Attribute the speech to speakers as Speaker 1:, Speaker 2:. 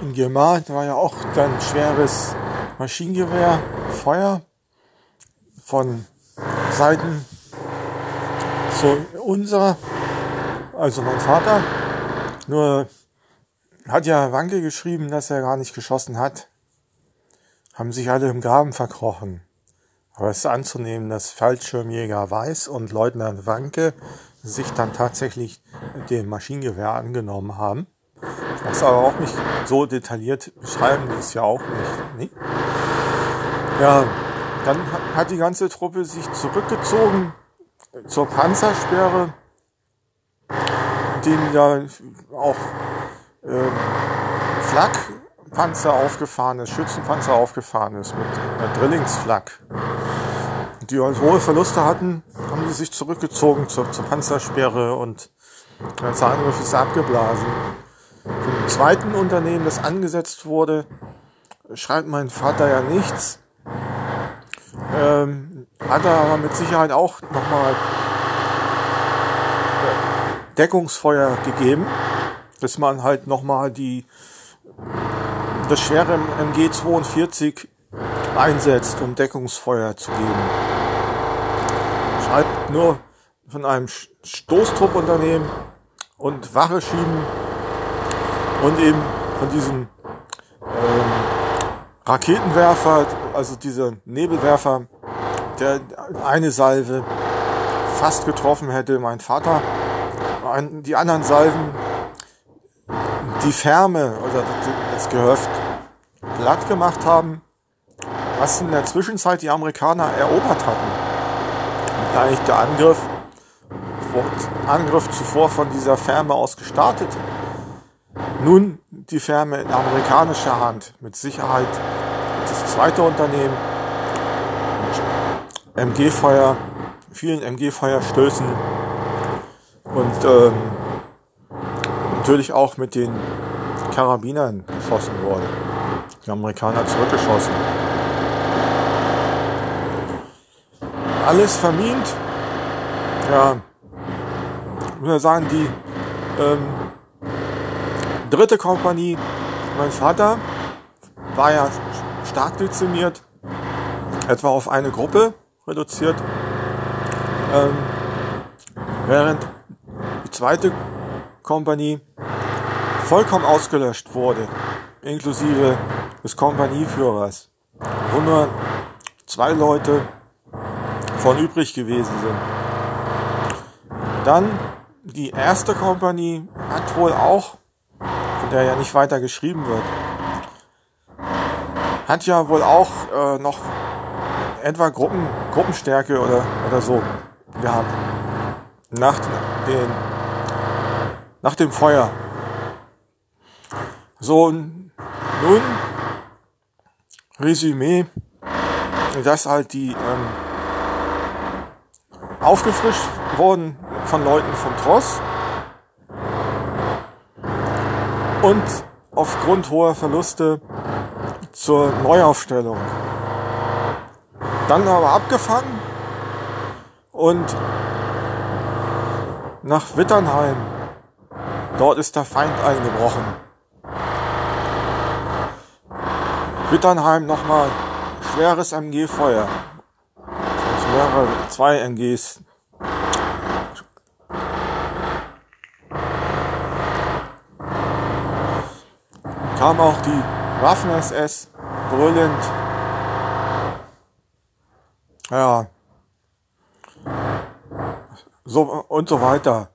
Speaker 1: in Gemar war ja auch dann schweres Maschinengewehr, Feuer von Seiten zu unserer, also mein Vater. Nur hat ja Wanke geschrieben, dass er gar nicht geschossen hat. Haben sich alle im Graben verkrochen. Aber es ist anzunehmen, dass Fallschirmjäger Weiß und Leutnant Wanke sich dann tatsächlich dem Maschinengewehr angenommen haben. Das aber auch nicht so detailliert beschreiben, die es ja auch nicht. Nee? Ja, dann hat die ganze Truppe sich zurückgezogen zur Panzersperre, dem ja auch äh, Flakpanzer aufgefahren ist, Schützenpanzer aufgefahren ist mit einer Drillingsflak. Die hohe Verluste hatten, haben die sich zurückgezogen zur, zur Panzersperre und der ganze Angriff ist abgeblasen. Vom zweiten Unternehmen, das angesetzt wurde, schreibt mein Vater ja nichts. Ähm, hat er aber mit Sicherheit auch nochmal Deckungsfeuer gegeben, dass man halt nochmal die, das schwere MG42 einsetzt, um Deckungsfeuer zu geben. Schreibt nur von einem Stoßtruppunternehmen und Wache schieben und eben von diesem ähm, Raketenwerfer, also dieser Nebelwerfer, der eine Salve fast getroffen hätte, mein Vater. Die anderen Salven, die Ferme oder das Gehöft platt gemacht haben, was in der Zwischenzeit die Amerikaner erobert hatten. Und eigentlich der Angriff, Angriff zuvor von dieser Ferme aus gestartet. Nun die Ferme in amerikanischer Hand, mit Sicherheit das zweite Unternehmen, MG-Feuer, vielen MG-Feuerstößen und ähm, natürlich auch mit den Karabinern geschossen wurde. Die Amerikaner zurückgeschossen. Alles vermint. Ja, ich muss sagen, die ähm, dritte Kompanie, mein Vater, war ja stark dezimiert, etwa auf eine Gruppe reduziert, ähm, während die zweite Kompanie vollkommen ausgelöscht wurde, inklusive des Kompanieführers, wo nur zwei Leute von übrig gewesen sind. Dann die erste Kompanie hat wohl auch, der ja nicht weiter geschrieben wird, hat ja wohl auch äh, noch etwa Gruppen, Gruppenstärke oder, oder so gehabt. Nach, den, nach dem Feuer. So, nun, Resümee, dass halt die ähm, aufgefrischt wurden von Leuten vom Tross und aufgrund hoher Verluste zur Neuaufstellung dann aber abgefangen und nach Witternheim. Dort ist der Feind eingebrochen. Witternheim nochmal schweres MG-Feuer. Mehrere, zwei MGs. Kam auch die Waffen-SS brüllend ja. So und so weiter.